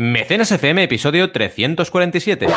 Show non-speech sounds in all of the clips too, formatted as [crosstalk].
Mecenas FM, episodio 347.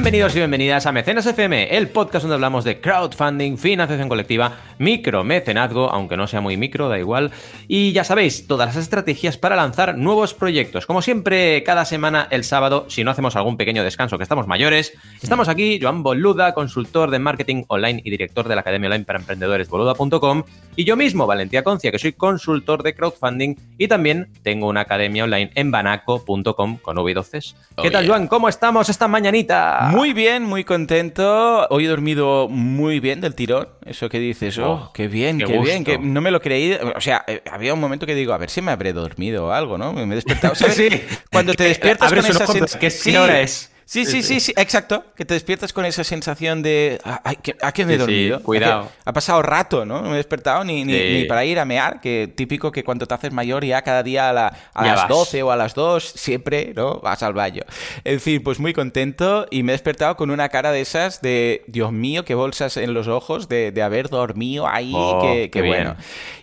Bienvenidos y bienvenidas a Mecenas FM, el podcast donde hablamos de crowdfunding, financiación colectiva, micromecenazgo, aunque no sea muy micro, da igual. Y ya sabéis, todas las estrategias para lanzar nuevos proyectos. Como siempre, cada semana el sábado, si no hacemos algún pequeño descanso, que estamos mayores, estamos aquí, Joan Boluda, consultor de marketing online y director de la Academia Online para Emprendedores, boluda.com, y yo mismo, Valentía Concia, que soy consultor de crowdfunding y también tengo una academia online en banaco.com con V12. ¿Qué tal, Joan? ¿Cómo estamos esta mañanita? Muy bien, muy contento. Hoy he dormido muy bien del tirón. Eso que dices, oh, Oh, qué bien, qué qué, bien. Que no me lo creí. O sea, eh, había un momento que digo, a ver si me habré dormido o algo, ¿no? Me he despertado. [laughs] ¿sabes? Sí. Cuando te despiertas con esa ojo, sens- ¿qué- qué hora es? Sí, sí, sí, sí, exacto. Que te despiertas con esa sensación de. ah, Ay, ¿qué- ¿A qué me he Sí, sí, dormido? ¿A qué- cuidado. Ha pasado rato, ¿no? No me he despertado ni, ni, Sí. ni para ir a mear, que típico que cuando te haces mayor ya cada día a, la- a las vas. 12 o a las 2, siempre, ¿no? Vas al baño. En fin, pues muy contento y me he despertado con una cara de esas de, Dios mío, qué bolsas en los ojos de, de haber dormido ahí, Oh, que, bueno.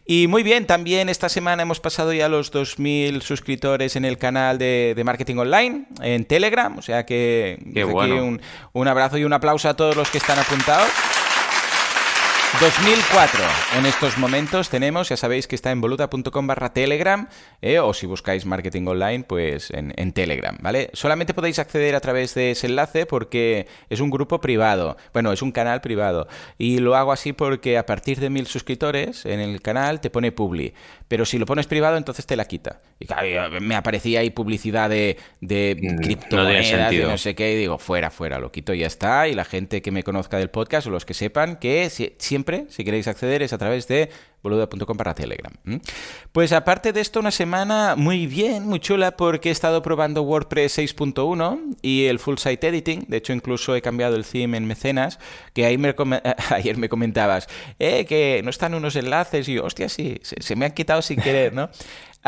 Y muy bien, también esta semana hemos pasado ya los 2.000 suscriptores en el canal de, de Marketing Online, en Telegram, o sea que Qué desde bueno. aquí un, un abrazo y un aplauso a todos los que están apuntados. 2004 en estos momentos tenemos, ya sabéis que está en voluta.com barra telegram eh, o si buscáis marketing online pues en, en telegram, ¿vale? Solamente podéis acceder a través de ese enlace porque es un grupo privado, bueno, es un canal privado y lo hago así porque a partir de mil suscriptores en el canal te pone publi, pero si lo pones privado entonces te la quita. Y claro, me aparecía ahí publicidad de, de Mm, no criptomonedas, de no sé qué, y digo, fuera, fuera, lo quito y ya está. Y la gente que me conozca del podcast o los que sepan que si- si queréis acceder, es a través de boluda.com para Telegram. Pues aparte de esto, una semana muy bien, muy chula, porque he estado probando WordPress 6.1 y el Full Site Editing. De hecho, incluso he cambiado el theme en Mecenas, que ahí me [laughs] ayer me comentabas, eh, que no están unos enlaces. Y hostia, sí, se, se me han quitado sin querer, ¿no?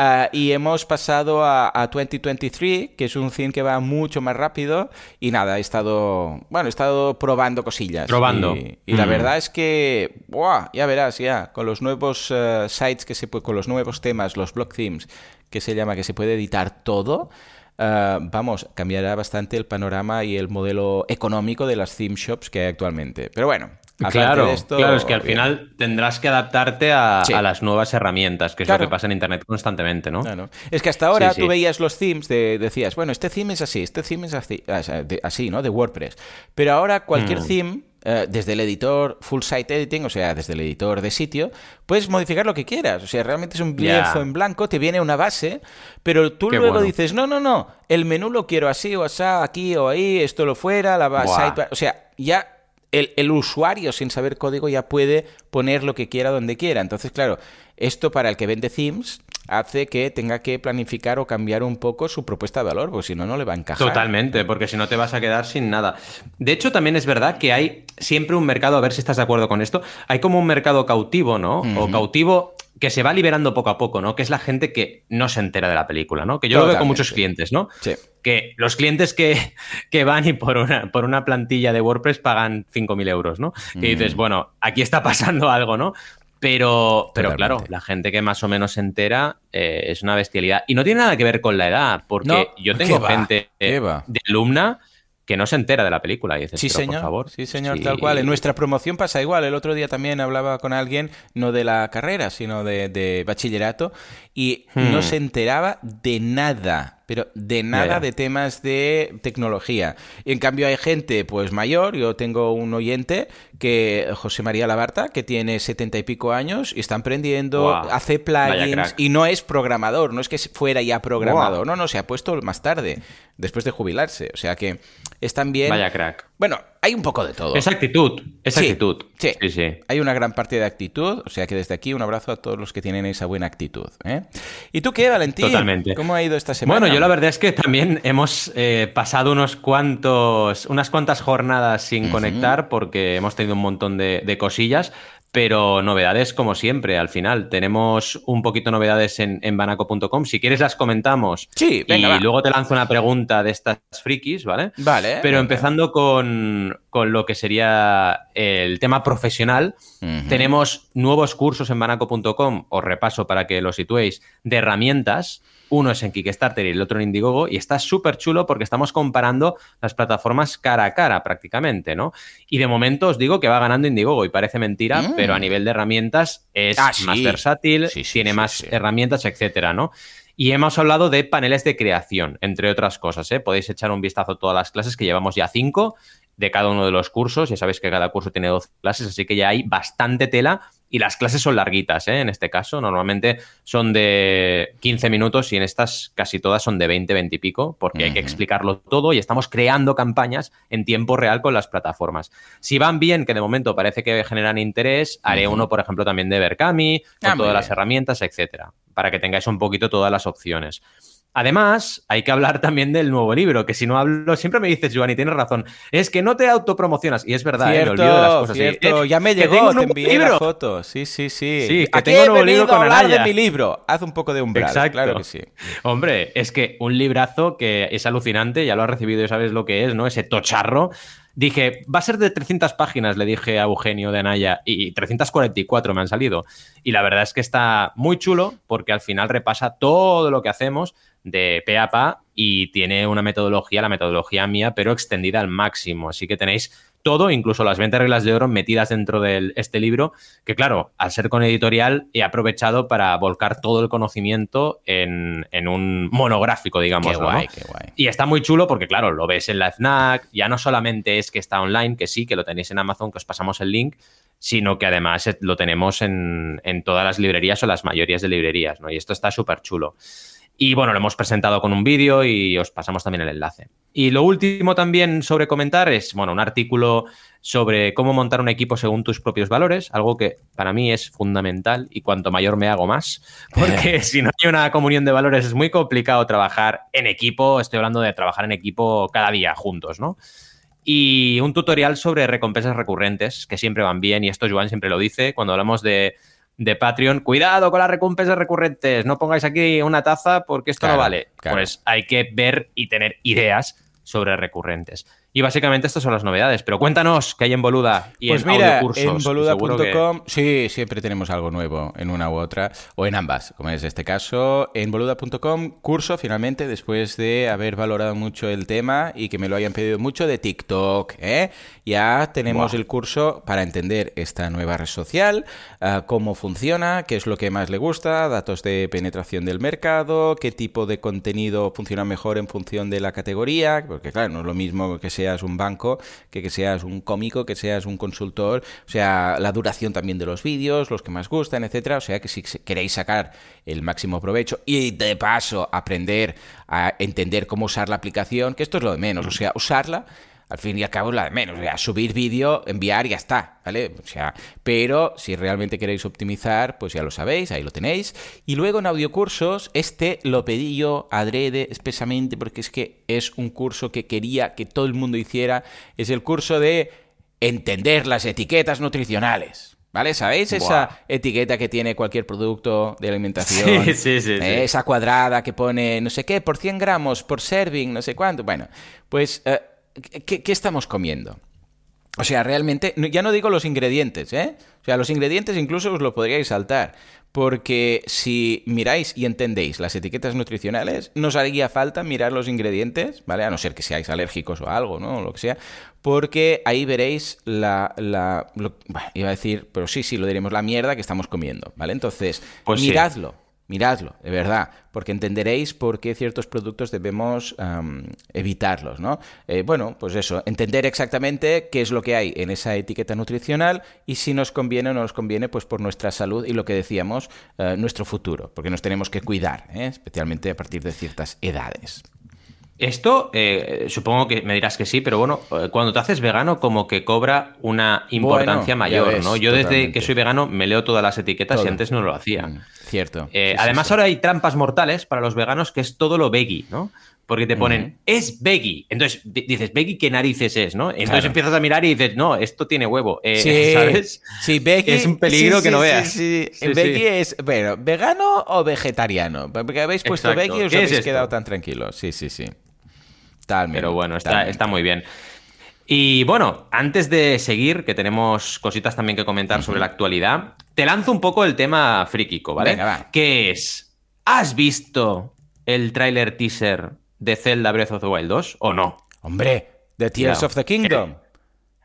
Ah, y hemos pasado a, a 2023, que es un theme que va mucho más rápido. Y nada, he estado, bueno, he estado probando cosillas. Probando. Y, y la Mm. verdad es que, ¡buah! ya verás, ya, con los nuevos eh, sites que se puede, con los nuevos temas, los block themes, que se llama, que se puede editar todo. ah, vamos, cambiará bastante el panorama y el modelo económico de las theme shops que hay actualmente. Pero bueno, Claro, de esto, claro, es que al bien. final tendrás que adaptarte a, Sí. a las nuevas herramientas, que es Claro. lo que pasa en Internet constantemente, ¿no? Claro. Es que hasta ahora Sí, sí. tú veías los themes de, decías, bueno, este theme es así, este theme es así, sea, de- así, ¿no? De WordPress. Pero ahora cualquier Mm. theme, eh, desde el editor Full Site Editing, o sea, desde el editor de sitio, puedes modificar lo que quieras. O sea, realmente es un lienzo en blanco, te viene una base, pero tú Qué luego bueno. dices, no, no, no, el menú lo quiero así o así, aquí o ahí, esto lo fuera, la ba- Buah. sidebar- O sea, ya el, el usuario sin saber código ya puede poner lo que quiera donde quiera. Entonces, claro, esto para el que vende themes hace que tenga que planificar o cambiar un poco su propuesta de valor, porque si no, no le va a encajar. Totalmente, porque si no te vas a quedar sin nada. De hecho, también es verdad que hay siempre un mercado, a ver si estás de acuerdo con esto, hay como un mercado cautivo, ¿no? O cautivo que se va liberando poco a poco, ¿no? Que es la gente que no se entera de la película, ¿no? Que yo lo veo con muchos clientes, ¿no? Sí. Que los clientes que, [laughs] que van y por una, por una plantilla de WordPress pagan 5.000 euros, ¿no? Que dices, bueno, aquí está [laughs] pasando algo, ¿no? Pero, pero claro, la gente que más o menos se entera eh, es una bestialidad. Y no tiene nada que ver con la edad, porque No, yo ¿qué tengo va? gente de alumna que no se entera de la película. Y dices, Sí, "Pero, señor. por favor. Sí, señor, Sí. tal cual. En nuestra promoción pasa igual. El otro día también hablaba con alguien, no de la carrera, sino de, de bachillerato, y Hmm. no se enteraba de nada. Pero de nada de temas de tecnología. Y en cambio hay gente pues mayor, yo tengo un oyente que, José María Labarta, que tiene setenta y pico años y está aprendiendo, Guau. hace plugins y no es programador, no es que fuera ya programador, no, no, se ha puesto más tarde, después de jubilarse. O sea que es también Vaya crack. Bueno, hay un poco de todo. Es actitud, es Sí, actitud. sí. sí, sí. Hay una gran parte de actitud, o sea que desde aquí un abrazo a todos los que tienen esa buena actitud. ¿eh? ¿Y tú qué, Valentín? Totalmente. ¿Cómo ha ido esta semana? Bueno, yo la verdad es que también hemos eh, pasado unos cuantos, unas cuantas jornadas sin conectar porque hemos tenido un montón de, de cosillas, pero novedades como siempre. Al final tenemos un poquito novedades en, en banaco.com. Si quieres las comentamos Sí, venga, y va. luego te lanzo una pregunta de estas frikis, ¿vale? Vale. Pero venga. empezando con, con lo que sería el tema profesional, tenemos nuevos cursos en banaco.com, os repaso para que lo situéis, de herramientas. Uno es en Kickstarter y el otro en Indiegogo, y está súper chulo porque estamos comparando las plataformas cara a cara prácticamente, ¿no? Y de momento os digo que va ganando Indiegogo y parece mentira, Mm. pero a nivel de herramientas es Ah, sí. más versátil, Sí, sí, tiene más herramientas, etcétera, ¿no? Y hemos hablado de paneles de creación, entre otras cosas. ¿eh? Podéis echar un vistazo a todas las clases, que llevamos ya cinco de cada uno de los cursos. Ya sabéis que cada curso tiene 12 clases, así que ya hay bastante tela. Y las clases son larguitas, ¿eh? en este caso. Normalmente son de 15 minutos y en estas casi todas son de 20, 20 y pico, porque hay que explicarlo todo y estamos creando campañas en tiempo real con las plataformas. Si van bien, que de momento parece que generan interés, haré uno, por ejemplo, también de Berkami, con Ah, todas las herramientas, etcétera, para que tengáis un poquito todas las opciones. Además, hay que hablar también del nuevo libro, que si no hablo, siempre me dices, Joan, y tienes razón, es que no te autopromocionas, y es verdad, ¿eh? me Cierto, olvido de las cosas. cierto. eh, ya me llegó, te envié la libro. foto. Sí, sí, sí. Sí, que tengo he nuevo libro con a hablar Anaya. de mi libro. Haz un poco de umbral. Exacto. Claro que sí. Hombre, es que un librazo que es alucinante, ya lo has recibido y sabes lo que es, ¿no? Ese tocharro. Dije, va a ser de 300 páginas, le dije a Eugenio de Anaya, y 344 me han salido. Y la verdad es que está muy chulo porque al final repasa todo lo que hacemos de pe a pa y tiene una metodología, la metodología mía, pero extendida al máximo. Así que tenéis todo, incluso las 20 reglas de oro metidas dentro de este libro, que claro, al ser con editorial he aprovechado para volcar todo el conocimiento en, en un monográfico, digamos. Qué guay, qué guay. Y está muy chulo porque, claro, lo ves en la FNAC, ya no solamente es que está online, que sí, que lo tenéis en Amazon, que os pasamos el link, sino que además lo tenemos en, en todas las librerías o las mayorías de librerías, ¿no? Y esto está súper chulo. Y bueno, lo hemos presentado con un vídeo y os pasamos también el enlace. Y lo último también sobre comentar es, bueno, un artículo sobre cómo montar un equipo según tus propios valores, algo que para mí es fundamental y cuanto mayor me hago más, [laughs] porque [laughs] si no hay una comunión de valores es muy complicado trabajar en equipo, estoy hablando de trabajar en equipo cada día juntos, ¿no? Y un tutorial sobre recompensas recurrentes, que siempre van bien, y esto Joan siempre lo dice, cuando hablamos de, de Patreon, cuidado con las recompensas recurrentes, no pongáis aquí una taza porque esto Claro, no vale. claro. Pues hay que ver y tener ideas sobre recurrentes. Y básicamente estas son las novedades, pero cuéntanos qué hay en Boluda y Pues en mira, audiocursos. en que- boluda.com, sí, siempre tenemos algo nuevo en una u otra, o en ambas, como es este caso. En boluda.com, curso finalmente, después de haber valorado mucho el tema y que me lo hayan pedido mucho de TikTok. ¿eh? Ya tenemos el curso para entender esta nueva red social, ah, cómo funciona, qué es lo que más le gusta, datos de penetración del mercado, qué tipo de contenido funciona mejor en función de la categoría, porque claro, no es lo mismo que seas un banco, que que seas un cómico, que seas un consultor, o sea, la duración también de los vídeos, los que más gustan, etcétera, o sea, que si queréis sacar el máximo provecho y de paso aprender a entender cómo usar la aplicación, que esto es lo de menos, o sea, usarla al fin y al cabo es la de menos. O sea, subir vídeo, enviar y ya está, ¿vale? O sea, pero si realmente queréis optimizar, pues ya lo sabéis, ahí lo tenéis. Y luego en audiocursos, este lo pedí yo adrede espesamente porque es que es un curso que quería que todo el mundo hiciera. Es el curso de entender las etiquetas nutricionales. ¿Vale? ¿Sabéis esa etiqueta que tiene cualquier producto de alimentación? [laughs] Sí, sí, sí, Eh, sí. Esa cuadrada que pone no sé qué, por 100 gramos, por serving, no sé cuánto. Bueno, pues, eh, ¿qué, qué estamos comiendo? O sea, realmente, ya no digo los ingredientes, ¿eh? O sea, los ingredientes incluso os lo podríais saltar. Porque si miráis y entendéis las etiquetas nutricionales, no os haría falta mirar los ingredientes, ¿vale? A no ser que seáis alérgicos o algo, ¿no? O lo que sea. Porque ahí veréis la... la lo- bueno, iba a decir, pero sí, sí, lo diremos, la mierda que estamos comiendo, ¿vale? Entonces, Pues sí. Miradlo. De verdad, porque entenderéis por qué ciertos productos debemos evitarlos, ¿no? Eh, bueno, pues eso, entender exactamente qué es lo que hay en esa etiqueta nutricional y si nos conviene o no nos conviene, pues por nuestra salud y lo que decíamos, eh, nuestro futuro, porque nos tenemos que cuidar, ¿eh? especialmente a partir de ciertas edades. Esto, eh, supongo que me dirás que sí, pero bueno, eh, cuando te haces vegano, como que cobra una importancia Bueno, mayor, ves, ¿no? Yo desde que soy vegano me leo todas las etiquetas Todo. y antes no lo hacía. Mm, Cierto. Eh, Sí, además, sí. ahora hay trampas mortales para los veganos que es todo lo veggie, ¿no? Porque te ponen, es veggie. Entonces di- dices, veggie, ¿qué narices es, no? Entonces Claro. empiezas a mirar y dices, no, esto tiene huevo. Eh, Sí, [laughs] ¿Sabes? Sí, veggie. Es un peligro sí, que no sí, veas. Sí, veggie es, bueno, ¿vegano o vegetariano? Porque habéis puesto Exacto. veggie y os ¿Qué es habéis quedado tan tranquilos. Sí, sí, sí. Pero bueno, está, está muy bien. Y bueno, antes de seguir, que tenemos cositas también que comentar sobre la actualidad, te lanzo un poco el tema frikico, ¿vale? Venga, va. Que es, ¿has visto el tráiler teaser de Zelda Breath of the Wild 2 o no? Hombre, The Tears of the Kingdom.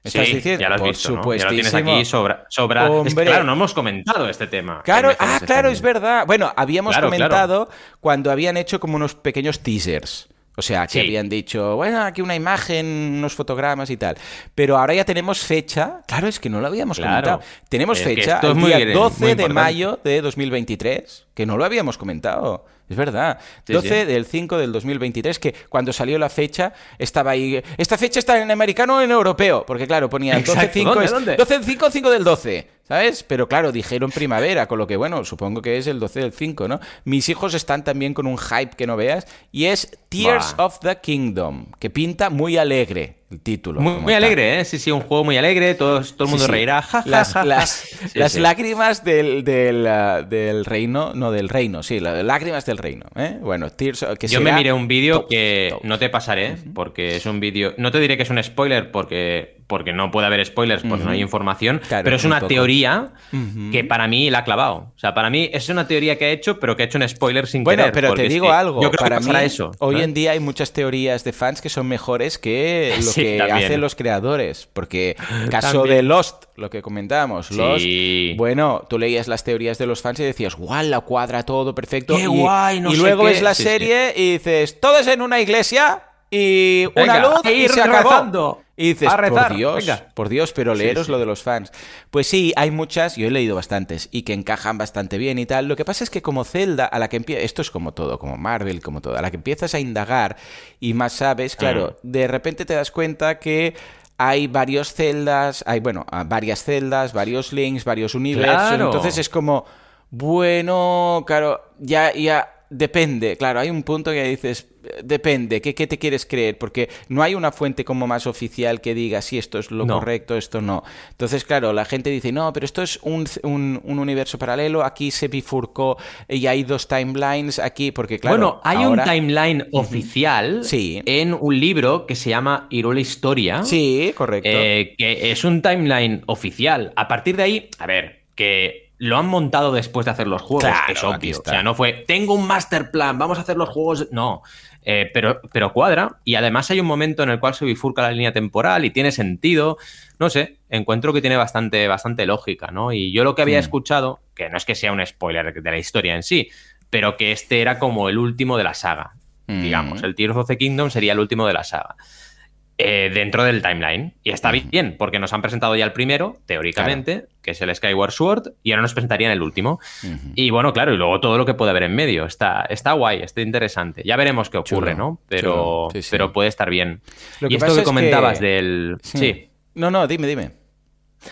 ¿Me Sí, estás diciendo? ya lo has Por visto, ¿no? Ya lo tienes aquí sobra... sobra... Es que, claro, no hemos comentado este tema. Claro, ah, mecenas claro, es verdad. Bueno, habíamos Claro, comentado cuando habían hecho como unos pequeños teasers. O sea, que Sí. habían dicho, bueno, aquí una imagen, unos fotogramas y tal. Pero ahora ya tenemos fecha. Claro, es que no lo habíamos Claro. comentado. Tenemos Es fecha, el día muy 12 de mayo de 2023, que no lo habíamos comentado. Es verdad. Sí, 12 sí. del 5 del 2023, que cuando salió la fecha estaba ahí. Esta fecha está en americano o en europeo. Porque claro, ponía Exacto. 12-5 ¿Dónde, es dónde? 12 del 5, 5 del 12. ¿Sabes? Pero claro, dijeron primavera, con lo que, bueno, supongo que es el 12 del 5, ¿no? Mis hijos están también con un hype que no veas. Y es Tears of the Kingdom, que pinta muy alegre el título. Muy, alegre, ¿eh? Sí, sí, un juego muy alegre, todo, todo el mundo Sí, sí. reirá. Ja, ja, las ja, ja. las, Sí, las sí. lágrimas del, del, ah, del reino, no del reino, sí, las lágrimas del reino. ¿eh? Bueno, Tears que Yo me miré un vídeo top, que top. no te pasaré, porque es un vídeo. No te diré que es un spoiler, porque, porque no puede haber spoilers, porque no hay información. Claro, pero es una poco. teoría que para mí la ha clavado. O sea, para mí es una teoría que ha hecho, pero que ha hecho un spoiler sin Bueno, querer. pero porque te digo que algo, Yo creo para que mí, eso. hoy ¿eh? en día hay muchas teorías de fans que son mejores que [laughs] lo Sí, que también. hacen los creadores. Porque [gasps] caso También. de Lost, lo que comentábamos, Sí. Lost, bueno, tú leías las teorías de los fans y decías, guau, la cuadra todo perfecto. Qué y, guay, no y sé luego qué". ves la Sí, sí. serie y dices, todo es en una iglesia y una Venga, luz y se acabó. Y dices, a rezar, por Dios, venga. por Dios, pero leeros sí. lo de los fans. Pues sí, hay muchas, yo he leído bastantes y que encajan bastante bien y tal. Lo que pasa es que como Zelda, a la que empieza, esto es como todo, como Marvel, como todo, a la que empiezas a indagar y más sabes, claro, de repente te das cuenta que hay varios celdas, hay, bueno, ah, varias celdas, varios links, varios universos, Claro. entonces es como, bueno, claro, ya, ya, depende, claro, hay un punto que dices, depende, ¿qué, qué te quieres creer? Porque no hay una fuente como más oficial que diga si esto es lo No. correcto, esto no. Entonces, claro, la gente dice, no, pero esto es un, un- un universo paralelo, aquí se bifurcó y hay dos timelines, aquí, porque claro, bueno, hay ahora- un timeline oficial Sí. en un libro que se llama Irule Historia. Sí, correcto. Eh, que es un timeline oficial. A partir de ahí, a ver, que lo han montado después de hacer los juegos, Claro, es obvio. O sea, no fue, tengo un master plan, vamos a hacer los juegos. No, Eh, pero, pero cuadra. Y además hay un momento en el cual se bifurca la línea temporal y tiene sentido. No sé, encuentro que tiene bastante, bastante lógica, ¿no? Y yo lo que había Mm. escuchado, que no es que sea un spoiler de la historia en sí, pero que este era como el último de la saga. Mm. Digamos, el Tears of the Kingdom sería el último de la saga eh, dentro del timeline. Y está bien, porque nos han presentado ya el primero, teóricamente, que es el Skyward Sword, y ahora nos presentarían el último. Y bueno, claro, y luego todo lo que puede haber en medio. Está, está guay, está interesante. Ya veremos qué ocurre, Chulo, ¿no? Pero, chulo, sí, sí. pero puede estar bien. Lo y que esto pasa que es comentabas que- del. Sí. No, no, dime, dime.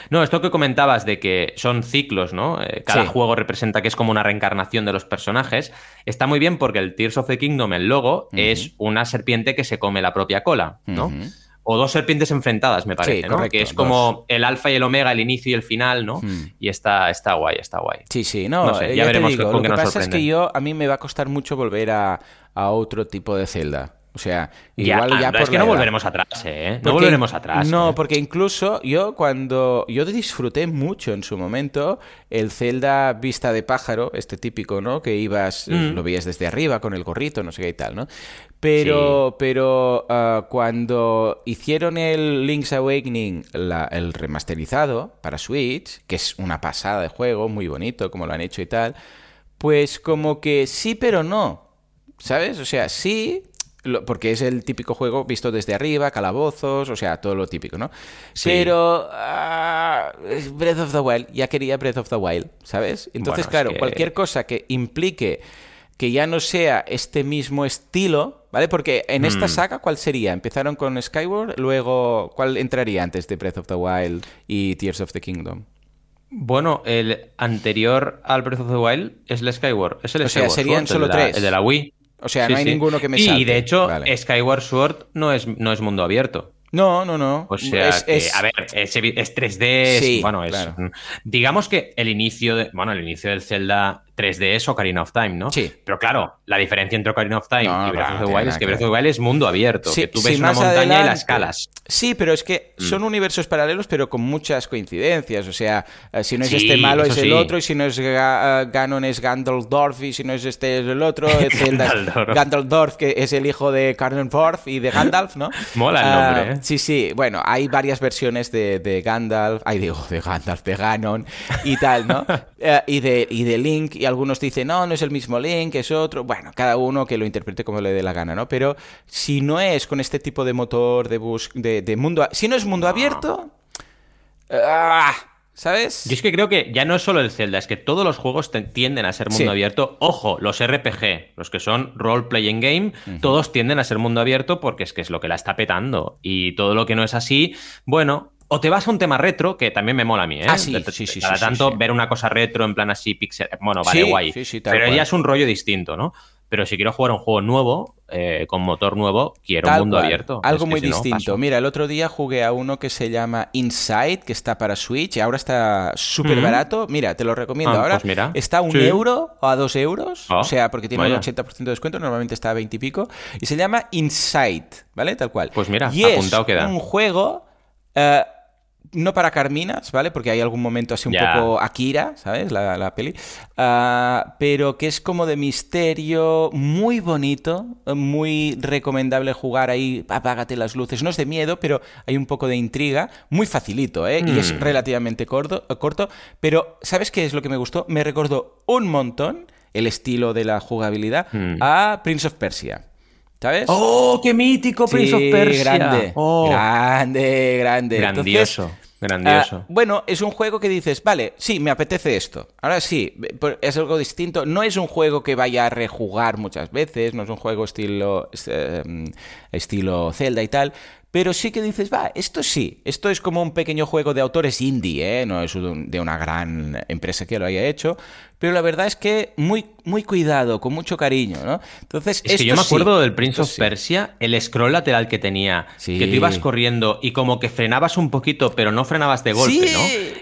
No, esto que comentabas de que son ciclos, ¿no? Eh, cada Sí. juego representa que es como una reencarnación de los personajes. Está muy bien porque el Tears of the Kingdom, el logo, es una serpiente que se come la propia cola, ¿no? O dos serpientes enfrentadas, me parece, ¿no? correcto, Que es dos. como el alfa y el omega, el inicio y el final, ¿no? Hmm. Y está, está guay, está guay. Sí, sí, no, No sé, ya te veremos digo, con lo que nos pasa es que yo, a mí me va a costar mucho volver a, a otro tipo de celda. O sea, Ya, igual ya, anda, por es que no edad. volveremos atrás, ¿eh? No volveremos atrás. No, ¿eh? porque incluso yo cuando yo disfruté mucho en su momento el Zelda vista de pájaro, este típico, ¿no? Que ibas, eh, Mm. lo veías desde arriba con el gorrito, no sé qué y tal, ¿no? Pero, pero ah, cuando hicieron el Link's Awakening, la- el remasterizado para Switch, que es una pasada de juego, muy bonito como lo han hecho y tal, pues como que sí, pero no. ¿Sabes? O sea, sí, porque es el típico juego visto desde arriba, calabozos, o sea, todo lo típico, ¿no? Sí. Pero ah, Breath of the Wild, ya quería Breath of the Wild, ¿sabes? Entonces, Bueno, es claro, que- cualquier cosa que implique que ya no sea este mismo estilo, ¿vale? Porque en esta mm. saga, ¿cuál sería? Empezaron con Skyward, luego, ¿cuál entraría antes de Breath of the Wild y Tears of the Kingdom? Bueno, el anterior al Breath of the Wild es el Skyward. Es el o sea, serían solo tres. El de la Wii. O sea, no hay ninguno que me salte. Y de hecho, Skyward Sword no es, no es mundo abierto. No, no, no. O sea, a ver, es, 3D, bueno, es, digamos que el inicio de, bueno, el inicio del Zelda 3D es Ocarina of Time, ¿no? Sí. Pero claro, la diferencia entre Ocarina of Time y Breath of the Wild es que Breath of the Wild es mundo abierto, que tú ves una montaña y la escalas. Sí, pero es que mm. son universos paralelos, pero con muchas coincidencias. O sea, eh, si no es este malo es el otro, y si no es eh, Ganon es Gandalf, y si no es este es el otro, [laughs] es Gandalf, que es el hijo de Karnenforth y de Gandalf, ¿no? [laughs] Mola el nombre, ah, ¿eh? Sí, sí. Bueno, hay varias versiones de, de Gandalf, ay, digo, de Gandalf, de Ganon y tal, ¿no? [laughs] Eh, y, de, y de Link, y algunos dicen, no, no es el mismo Link, es otro. Bueno, cada uno que lo interprete como le dé la gana, ¿no? Pero si no es con este tipo de motor de, bus de, de mundo... Si no es mundo abierto... ¡ah! ¿Sabes? Yo es que creo que ya no es solo el Zelda, es que todos los juegos tienden a ser mundo abierto. Ojo, los RPG, los que son role playing game, todos tienden a ser mundo abierto porque es que es lo que la está petando. Y todo lo que no es así, bueno, o te vas a un tema retro, que también me mola a mí, ¿eh? Ah, sí, sí, sí. Cada tanto ver una cosa retro en plan así pixel. Bueno, vale, guay. pero ya es un rollo distinto, ¿no? Pero si quiero jugar un juego nuevo, eh, con motor nuevo, quiero un mundo abierto. Algo muy distinto. Mira, el otro día jugué a uno que se llama Inside, que está para Switch, y ahora está súper barato. Mira, te lo recomiendo. Ah, ahora pues está a un euro o a dos euros, o ah, sea, porque tiene el 80% de descuento, normalmente está a 20 y pico, y se llama Inside, ¿vale? Tal cual. Pues mira, y apuntado es un juego... Eh, no para Carminas, ¿vale? Porque hay algún momento así un poco Akira, ¿sabes? La, peli. Ah, pero que es como de misterio, muy bonito, muy recomendable jugar ahí, apágate las luces. No es de miedo, pero hay un poco de intriga. Muy facilito, ¿eh? Y es hmm. relativamente corto, corto. Pero, ¿sabes qué es lo que me gustó? Me recordó un montón el estilo de la jugabilidad hmm. a Prince of Persia. ¿Sabes? ¡Oh, qué mítico Prince of Persia! Grande, oh. grande, grande. Grandioso. Grandioso. Ah, bueno, es un juego que dices, vale, sí, me apetece esto. Ahora sí, es algo distinto. No es un juego que vaya a rejugar muchas veces, no es un juego estilo, eh, estilo Zelda y tal, pero sí que dices, va, esto sí, esto es como un pequeño juego de autores indie, ¿eh? no es de una gran empresa que lo haya hecho, pero la verdad es que muy, muy cuidado, con mucho cariño, ¿no? Entonces, es que yo me acuerdo del Prince of Persia, el scroll lateral que tenía, que tú ibas corriendo y como que frenabas un poquito, pero no frenabas de golpe, ¿no?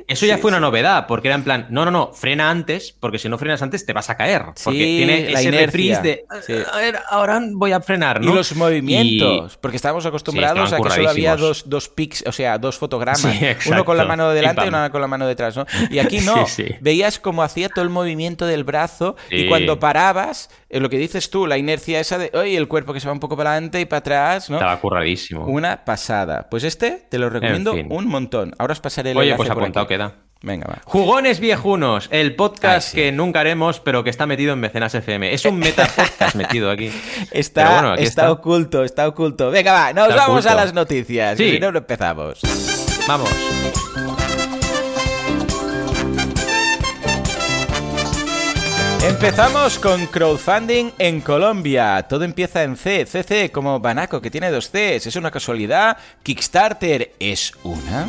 Eso ya fue una novedad, porque era en plan, no, no, no, frena antes, porque si no frenas antes te vas a caer, porque tiene ese reprise de, a ver, ahora voy a frenar, ¿no? Y los movimientos, porque estábamos acostumbrados a que solo había dos, dos pics, o sea, dos fotogramas. uno con la mano de delante y, uno con la mano detrás, ¿no? Y aquí [laughs] no. Veías como hacía todo el movimiento del brazo y cuando parabas, eh, lo que dices tú, la inercia esa de, oye, el cuerpo que se va un poco para adelante y para atrás, ¿no? Estaba curradísimo. Una pasada. Pues este te lo recomiendo un montón. Ahora os pasaré el Oye, pues apuntado queda. Venga, va. Jugones Viejunos, el podcast que nunca haremos, pero que está metido en Mecenas FM. Es un meta podcast [laughs] metido aquí. Está, está, oculto, está oculto. Venga, va, nos vamos a las noticias. Sí. Si no, empezamos. Vamos. Empezamos con crowdfunding en Colombia. Todo empieza en C, CC como Banaco, que tiene dos Cs. ¿Es una casualidad? ¿Kickstarter es una?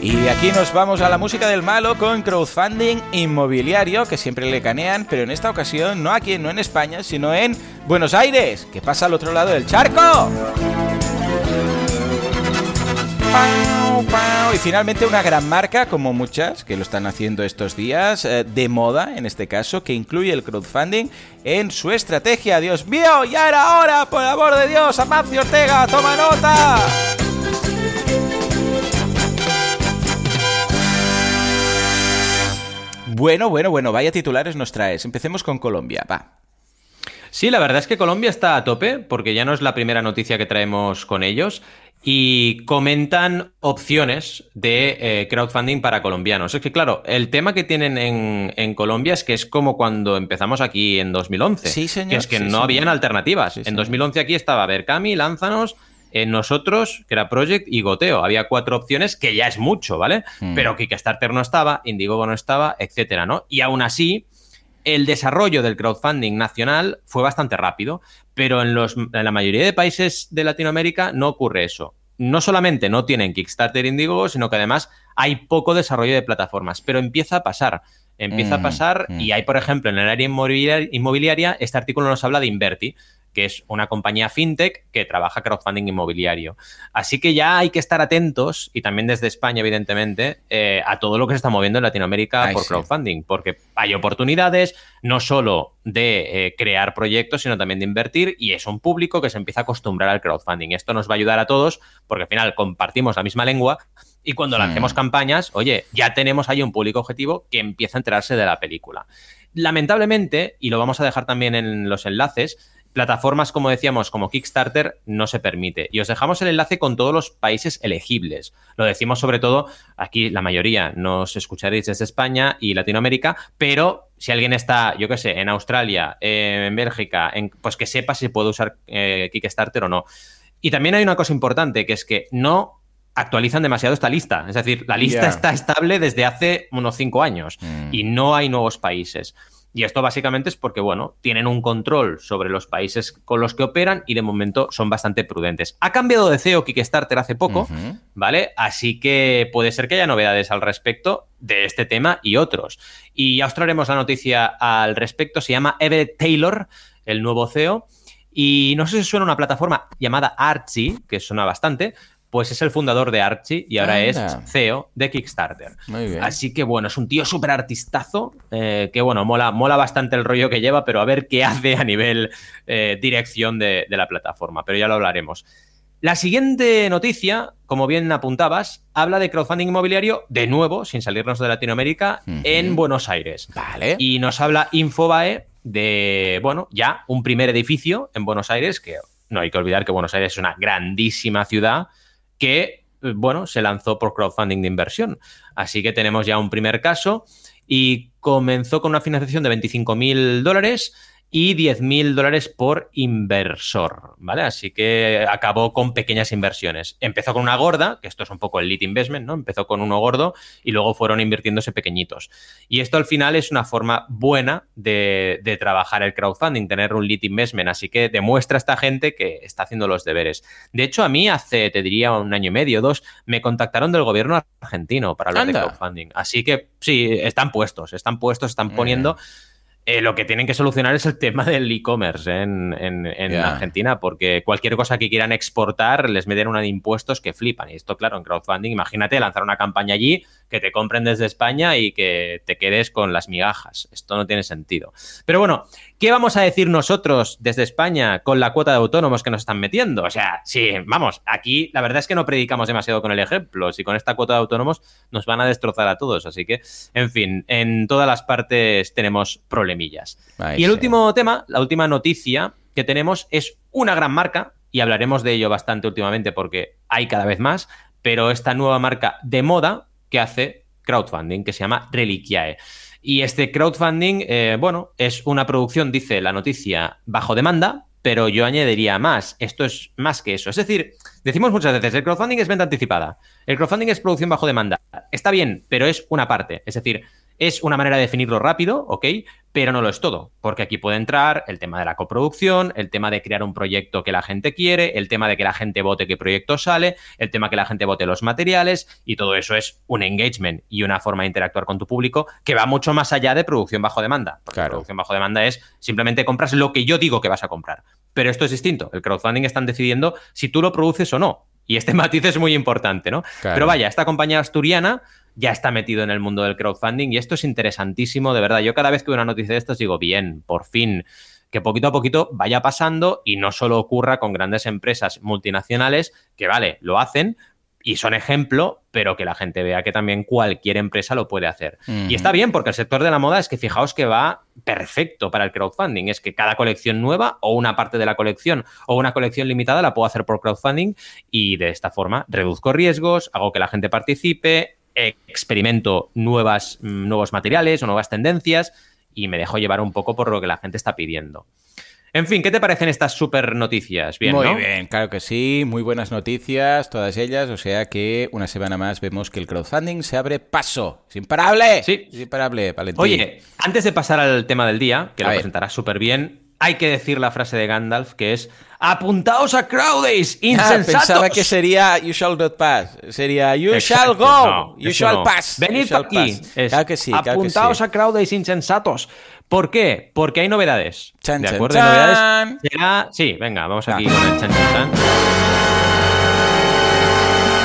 Y aquí nos vamos a la música del malo con crowdfunding inmobiliario, que siempre le canean, pero en esta ocasión no aquí, no en España, sino en Buenos Aires, que pasa al otro lado del charco. Y finalmente una gran marca, como muchas que lo están haciendo estos días, eh, de moda en este caso, que incluye el crowdfunding en su estrategia. Dios mío, ya era hora, por el amor de Dios, Amancio Ortega, toma nota. Bueno, bueno, bueno, vaya titulares nos traes. Empecemos con Colombia, va. Sí, la verdad es que Colombia está a tope, porque ya no es la primera noticia que traemos con ellos, y comentan opciones de eh, crowdfunding para colombianos. Es que, claro, el tema que tienen en, Colombia es que es como cuando empezamos aquí en 2011. Sí, señor. Que es que no habían alternativas. en 2011 aquí estaba Berkami, Lánzanos en nosotros, que era Project y Goteo. Había cuatro opciones, que ya es mucho, ¿vale? Hmm. Pero Kickstarter no estaba, Indiegogo no estaba, etcétera, ¿no? Y aún así, el desarrollo del crowdfunding nacional fue bastante rápido, pero en, los, en la mayoría de países de Latinoamérica no ocurre eso. No solamente no tienen Kickstarter Indiegogo, sino que además hay poco desarrollo de plataformas, pero empieza a pasar. Empieza a mm, pasar mm. y hay, por ejemplo, en el área inmobiliaria, este artículo nos habla de Inverti, que es una compañía fintech que trabaja crowdfunding inmobiliario. Así que ya hay que estar atentos, y también desde España, evidentemente, eh, a todo lo que se está moviendo en Latinoamérica por crowdfunding, porque hay oportunidades no solo de eh, crear proyectos, sino también de invertir, y es un público que se empieza a acostumbrar al crowdfunding. Esto nos va a ayudar a todos, porque al final compartimos la misma lengua. Y cuando lancemos campañas, oye, ya tenemos ahí un público objetivo que empieza a enterarse de la película. Lamentablemente, y lo vamos a dejar también en los enlaces, plataformas, como decíamos, como Kickstarter, no se permite. Y os dejamos el enlace con todos los países elegibles. Lo decimos sobre todo, aquí la mayoría nos escucharéis desde España y Latinoamérica, pero si alguien está, yo qué sé, en Australia, en Bélgica, en, pues que sepa si puede usar eh, Kickstarter o no. Y también hay una cosa importante, que es que no actualizan demasiado esta lista. Es decir, la lista está estable desde hace unos cinco años mm. y no hay nuevos países. Y esto básicamente es porque, bueno, tienen un control sobre los países con los que operan y de momento son bastante prudentes. Ha cambiado de CEO Kickstarter hace poco, ¿vale? Así que puede ser que haya novedades al respecto de este tema y otros. Y ya os traeremos la noticia al respecto. Se llama Everett Taylor, el nuevo CEO. Y no sé si suena una plataforma llamada Archie, que suena bastante, pues es el fundador de Archie y ahora es CEO de Kickstarter. Muy bien. Así que bueno, es un tío súper artistazo, eh, que bueno, mola, mola bastante el rollo que lleva, pero a ver qué hace a nivel eh, dirección de, la plataforma, pero ya lo hablaremos. La siguiente noticia, como bien apuntabas, habla de crowdfunding inmobiliario, de nuevo, sin salirnos de Latinoamérica, en Buenos Aires. Vale. Y nos habla Infobae de, bueno, ya un primer edificio en Buenos Aires, que no hay que olvidar que Buenos Aires es una grandísima ciudad que, bueno, se lanzó por crowdfunding de inversión. Así que tenemos ya un primer caso y comenzó con una financiación de 25 mil dólares y 10.000 dólares por inversor, ¿vale? Así que acabó con pequeñas inversiones. Empezó con una gorda, que esto es un poco el lead investment, ¿no? Empezó con uno gordo y luego fueron invirtiéndose pequeñitos. Y esto al final es una forma buena de, trabajar el crowdfunding, tener un lead investment. Así que demuestra a esta gente que está haciendo los deberes. De hecho, a mí hace, te diría, un año y medio, dos, me contactaron del gobierno argentino para hablar de crowdfunding. Así que sí, están puestos, están puestos, están poniendo... Eh, lo que tienen que solucionar es el tema del e-commerce en, Argentina, porque cualquier cosa que quieran exportar les meten una de impuestos que flipan. Y esto, claro, en crowdfunding, imagínate lanzar una campaña allí que te compren desde España y que te quedes con las migajas. Esto no tiene sentido. Pero bueno, ¿qué vamos a decir nosotros desde España con la cuota de autónomos que nos están metiendo? O sea, sí, vamos, aquí la verdad es que no predicamos demasiado con el ejemplo. Si con esta cuota de autónomos nos van a destrozar a todos. Así que, en fin, en todas las partes tenemos problemillas. y el último tema, la última noticia que tenemos es una gran marca, y hablaremos de ello bastante últimamente porque hay cada vez más, pero esta nueva marca de moda que hace crowdfunding, que se llama Reliquiae. Y este crowdfunding, eh, bueno, es una producción, dice la noticia, bajo demanda, pero yo añadiría más. Esto es más que eso. Es decir, decimos muchas veces, el crowdfunding es venta anticipada. El crowdfunding es producción bajo demanda. Está bien, pero es una parte. Es decir, es una manera de definirlo rápido, ¿ok? Pero no lo es todo, porque aquí puede entrar el tema de la coproducción, el tema de crear un proyecto que la gente quiere, el tema de que la gente vote qué proyecto sale, el tema que la gente vote los materiales, y todo eso es un engagement y una forma de interactuar con tu público que va mucho más allá de producción bajo demanda. Claro. Producción bajo demanda es simplemente compras lo que yo digo que vas a comprar. Pero esto es distinto. El crowdfunding están decidiendo si tú lo produces o no. Y este [laughs] matiz es muy importante, ¿no? Pero vaya, esta compañía asturiana ya está metido en el mundo del crowdfunding y esto es interesantísimo, de verdad. Yo cada vez que veo una noticia de estos digo, bien, por fin, que poquito a poquito vaya pasando y no solo ocurra con grandes empresas multinacionales que, vale, lo hacen y son ejemplo, pero que la gente vea que también cualquier empresa lo puede hacer. Y está bien, porque el sector de la moda es que fijaos que va perfecto para el crowdfunding. Es que cada colección nueva o una parte de la colección o una colección limitada la puedo hacer por crowdfunding y de esta forma reduzco riesgos, hago que la gente participe, experimento nuevas, mm, nuevos materiales o nuevas tendencias y me dejo llevar un poco por lo que la gente está pidiendo. En fin, ¿qué te parecen estas super noticias? Bien, muy ¿no? bien, claro que sí, muy buenas noticias, todas ellas, o sea que una semana más vemos que el crowdfunding se abre paso. ¡Es imparable! Sí. Es imparable, Valentín. Oye, antes de pasar al tema del día, que A lo ver. presentarás súper bien, hay que decir la frase de Gandalf que es ¡Apuntaos a Crowdays, Ah, insensatos! pensaba que sería You shall not pass. Sería You Exacto, shall go. no, you shall no. pass. Venid shall aquí. pass. Es, Claro que sí, claro que Apuntaos sí. a Crowdays insensatos. ¿Por qué? Porque hay novedades. Chan, ¿De acuerdo? chan. Hay novedades. Será... Sí, venga, vamos aquí con el chan, chan, chan.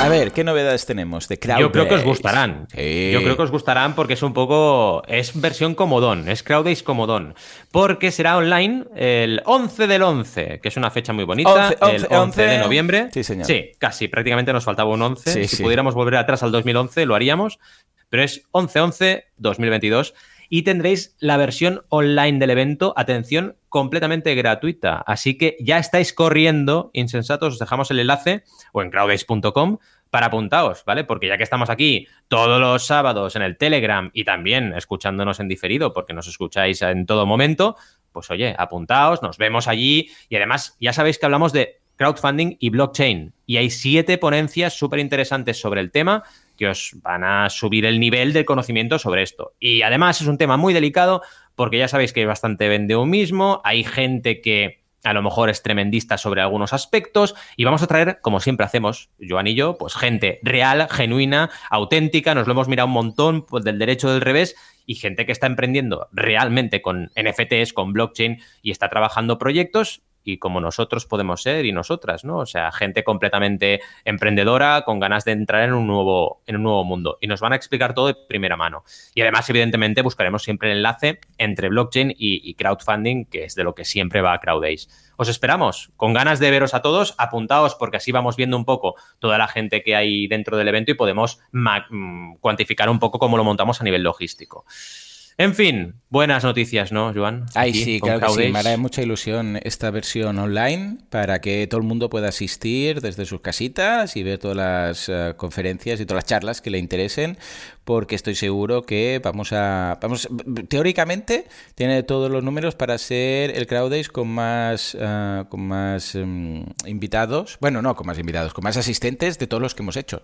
A ver, ¿qué novedades tenemos de Crowd Yo creo que os gustarán. Sí. Yo creo que os gustarán porque es un poco. Es versión comodón, es Crowdays comodón. Porque será online el 11 del 11, que es una fecha muy bonita. 11, el 11, 11 de noviembre. Sí, señor. Sí, casi, prácticamente nos faltaba un 11. Sí, si sí. pudiéramos volver atrás al 2011, lo haríamos. Pero es 11-11-2022 y tendréis la versión online del evento, atención, completamente gratuita. Así que ya estáis corriendo, insensatos, os dejamos el enlace o en crowdays.com para apuntaos, ¿vale? Porque ya que estamos aquí todos los sábados en el Telegram y también escuchándonos en diferido, porque nos escucháis en todo momento, pues oye, apuntaos, nos vemos allí y además ya sabéis que hablamos de crowdfunding y blockchain y hay siete ponencias súper interesantes sobre el tema que os van a subir el nivel de conocimiento sobre esto. Y además es un tema muy delicado porque ya sabéis que hay bastante vendehumismo, hay gente que a lo mejor es tremendista sobre algunos aspectos y vamos a traer, como siempre hacemos, Joan y yo, pues gente real, genuina, auténtica, nos lo hemos mirado un montón pues, del derecho del revés y gente que está emprendiendo realmente con NFTs, con blockchain y está trabajando proyectos y como nosotros podemos ser y nosotras, ¿no? O sea, gente completamente emprendedora con ganas de entrar en un nuevo, en un nuevo mundo. Y nos van a explicar todo de primera mano. Y además, evidentemente, buscaremos siempre el enlace entre blockchain y, y crowdfunding, que es de lo que siempre va a Crowdace. Os esperamos, con ganas de veros a todos, apuntaos porque así vamos viendo un poco toda la gente que hay dentro del evento y podemos mm, cuantificar un poco cómo lo montamos a nivel logístico. En fin, buenas noticias, ¿no, Joan? Ay, Aquí, sí, claro que sí. Crowdace. Me hará mucha ilusión esta versión online para que todo el mundo pueda asistir desde sus casitas y ver todas las eh, conferencias y todas las charlas que le interesen, porque estoy seguro que vamos a... vamos Teóricamente tiene todos los números para ser el Crowdays con más, eh, con más em, invitados. Bueno, no con más invitados, con más asistentes de todos los que hemos hecho.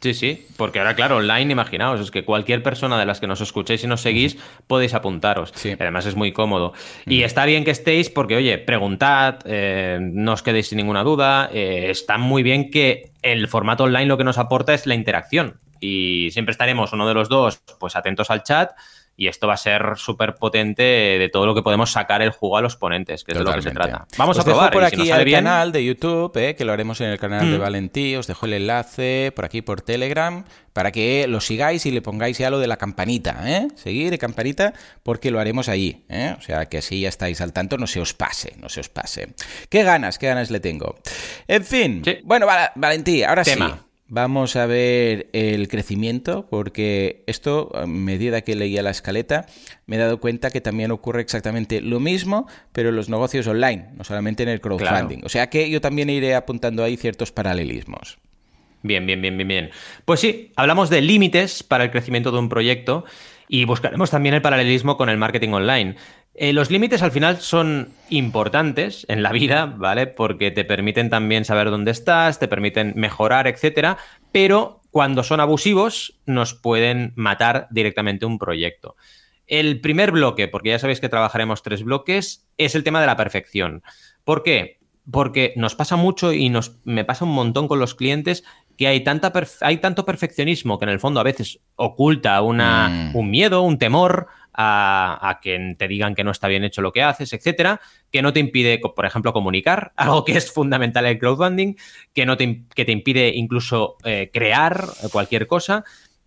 Sí, sí, porque ahora, claro, online, imaginaos, es que cualquier persona de las que nos escuchéis y nos seguís podéis apuntaros. Sí. Además, es muy cómodo. Y está bien que estéis porque, oye, preguntad, eh, no os quedéis sin ninguna duda. eh, está muy bien que el formato online lo que nos aporta es la interacción. Y siempre estaremos uno de los dos, pues atentos al chat. Y esto va a ser súper potente de todo lo que podemos sacar el juego a los ponentes, que es de lo que se trata. Vamos Os a probar. Dejo por y si nos aquí sale el bien, canal de YouTube, eh, que lo haremos en el canal de Mm. Valentí. Os dejo el enlace por aquí por Telegram para que lo sigáis y le pongáis ya lo de la campanita, ¿eh? Seguir campanita porque lo haremos ahí, ¿eh? O sea que así ya estáis al tanto, no se os pase, no se os pase. Qué ganas, qué ganas le tengo. En fin, Sí. bueno, Val- Valentí, ahora Tema. sí. Vamos a ver el crecimiento, porque esto, a medida que leía la escaleta, me he dado cuenta que también ocurre exactamente lo mismo, pero en los negocios online, no solamente en el crowdfunding. Claro. O sea que yo también iré apuntando ahí ciertos paralelismos. Bien, bien, bien, bien, bien. Pues sí, hablamos de límites para el crecimiento de un proyecto y buscaremos también el paralelismo con el marketing online. Eh, los límites al final son importantes en la vida, ¿vale? Porque te permiten también saber dónde estás, te permiten mejorar, etcétera, pero cuando son abusivos nos pueden matar directamente un proyecto. El primer bloque, porque ya sabéis que trabajaremos tres bloques, es el tema de la perfección. ¿Por qué? Porque nos pasa mucho y nos, me pasa un montón con los clientes que hay, tanta hay tanto perfeccionismo que en el fondo a veces oculta una, Mm. un miedo, un temor a, a que te digan que no está bien hecho lo que haces, etcétera, que no te impide, por ejemplo, comunicar, [laughs] algo que es fundamental en el crowdfunding, que, no te, que te impide incluso eh, crear cualquier cosa.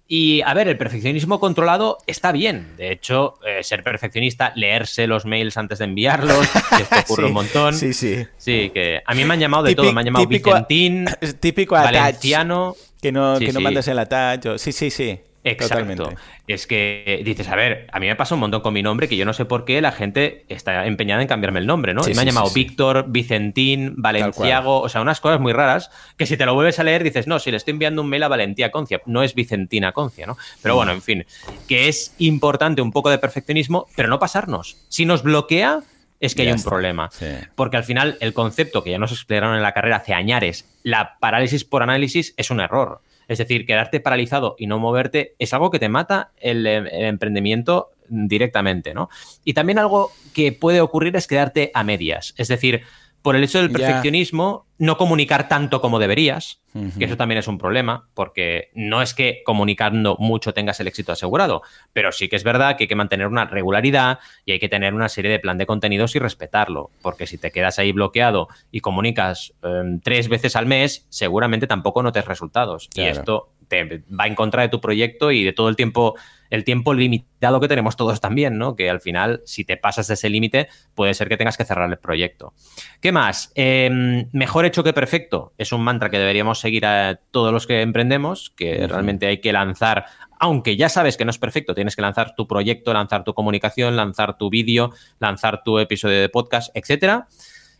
Y a ver, el perfeccionismo controlado está bien. De hecho, eh, ser perfeccionista, leerse los mails antes de enviarlos, que esto [laughs] ocurre Sí, un montón. Sí, sí. Sí, que a mí me han llamado de Típico- todo. Me han llamado típico- Vicentín, [laughs] típico attach, Valenciano. que no, Sí, que no sí. mandas el attach. o- Sí, sí, sí. Exacto. Totalmente. Es que dices, a ver, a mí me pasa un montón con mi nombre que yo no sé por qué la gente está empeñada en cambiarme el nombre, ¿no? Sí, y me han sí, llamado sí, sí. Víctor, Vicentín, Valenciago, o sea, unas cosas muy raras que si te lo vuelves a leer dices, no, si le estoy enviando un mail a Valentía Concia, no es Vicentina Concia, ¿no? Pero bueno, en fin, que es importante un poco de perfeccionismo, pero no pasarnos. Si nos bloquea es que hay un problema. Porque al final el concepto que ya nos explicaron en la carrera hace añares, la parálisis por análisis es un error. Es decir, quedarte paralizado y no moverte es algo que te mata el, el emprendimiento directamente, ¿no? Y también algo que puede ocurrir es quedarte a medias. Es decir, por el hecho del perfeccionismo, no comunicar tanto como deberías, que eso también es un problema, porque no es que comunicando mucho tengas el éxito asegurado, pero sí que es verdad que hay que mantener una regularidad y hay que tener una serie de plan de contenidos y respetarlo, porque si te quedas ahí bloqueado y comunicas em, tres veces al mes, seguramente tampoco notes resultados. Y esto te va en contra de tu proyecto y de todo el tiempo el tiempo limitado que tenemos todos también, ¿no? Que al final, si te pasas de ese límite, puede ser que tengas que cerrar el proyecto. ¿Qué más? Em, mejor hecho que perfecto. Es un mantra que deberíamos seguir a todos los que emprendemos, que realmente hay que lanzar, aunque ya sabes que no es perfecto, tienes que lanzar tu proyecto, lanzar tu comunicación, lanzar tu vídeo, lanzar tu episodio de podcast, etcétera.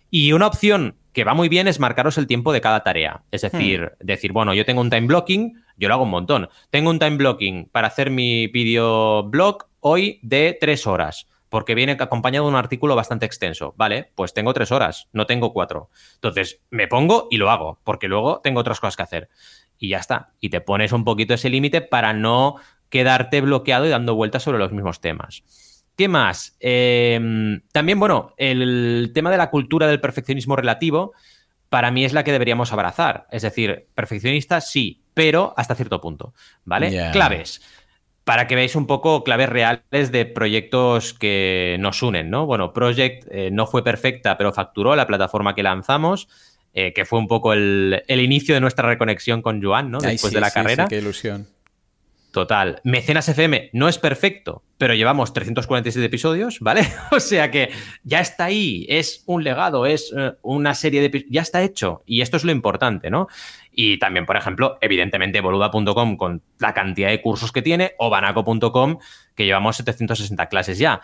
Y una opción que va muy bien es marcaros el tiempo de cada tarea. Es decir, hmm. decir, bueno, yo tengo un time blocking, yo lo hago un montón. Tengo un time blocking para hacer mi video blog hoy de tres horas, porque viene acompañado de un artículo bastante extenso. Vale, pues tengo tres horas, no tengo cuatro. Entonces me pongo y lo hago, porque luego tengo otras cosas que hacer. Y ya está. Y te pones un poquito ese límite para no quedarte bloqueado y dando vueltas sobre los mismos temas. ¿Qué más? Em, también, bueno, el tema de la cultura del perfeccionismo relativo para mí es la que deberíamos abrazar. Es decir, perfeccionista sí, pero hasta cierto punto, ¿vale? Claves. Para que veáis un poco claves reales de proyectos que nos unen, ¿no? Bueno, Project eh, no fue perfecta, pero facturó la plataforma que lanzamos, eh, que fue un poco el, inicio de nuestra reconexión con Joan, ¿no? Después de la carrera. qué ilusión. Total. Mecenas FM no es perfecto, pero llevamos 347 episodios, ¿vale? [laughs] o sea que ya está ahí, es un legado, es eh, una serie de episodios, ya está hecho. Y esto es lo importante, ¿no? Y también, por ejemplo, evidentemente, boluda.com con la cantidad de cursos que tiene, o banaco.com, que llevamos 760 clases ya.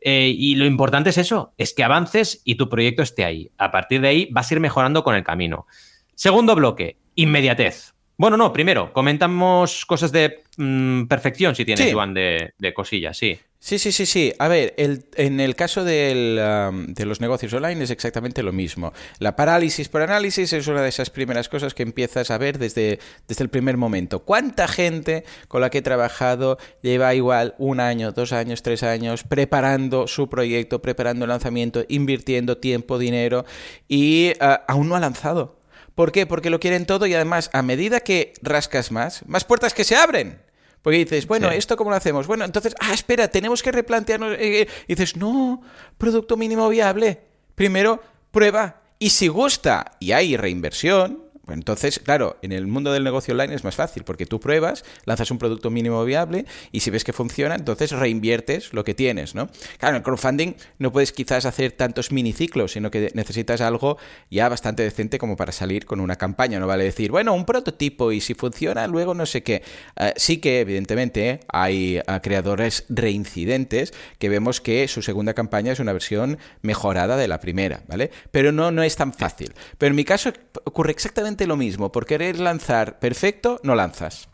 Eh, y lo importante es eso, es que avances y tu proyecto esté ahí. A partir de ahí vas a ir mejorando con el camino. Segundo bloque, inmediatez. Bueno, no, primero, comentamos cosas de mm, perfección, si tienes, Juan, de, cosillas, sí. Sí, sí, sí, sí. A ver, en el caso de los negocios online es exactamente lo mismo. La parálisis por análisis es una de esas primeras cosas que empiezas a ver desde, desde el primer momento. ¿Cuánta gente con la que he trabajado lleva igual un año, dos años, tres años preparando su proyecto, preparando el lanzamiento, invirtiendo tiempo, dinero y ah, aún no ha lanzado? ¿Por qué? Porque lo quieren todo y además a medida que rascas más, más puertas que se abren. Porque dices, bueno, ¿esto cómo lo hacemos? Bueno, entonces, ah, espera, tenemos que replantearnos. Eh, eh". y dices, no, producto mínimo viable. Primero, prueba. Y si gusta y hay reinversión, entonces, claro, en el mundo del negocio online es más fácil porque tú pruebas, lanzas un producto mínimo viable y si ves que funciona, entonces reinviertes lo que tienes, ¿no? Claro, en el crowdfunding no puedes quizás hacer tantos miniciclos, sino que necesitas algo ya bastante decente como para salir con una campaña. No vale decir, bueno, un prototipo y si funciona, luego no sé qué. Eh, sí que, evidentemente, hay eh, creadores reincidentes que vemos que su segunda campaña es una versión mejorada de la primera, ¿vale? Pero no, no es tan fácil. Pero en mi caso ocurre exactamente lo mismo. Por querer lanzar perfecto, no lanzas.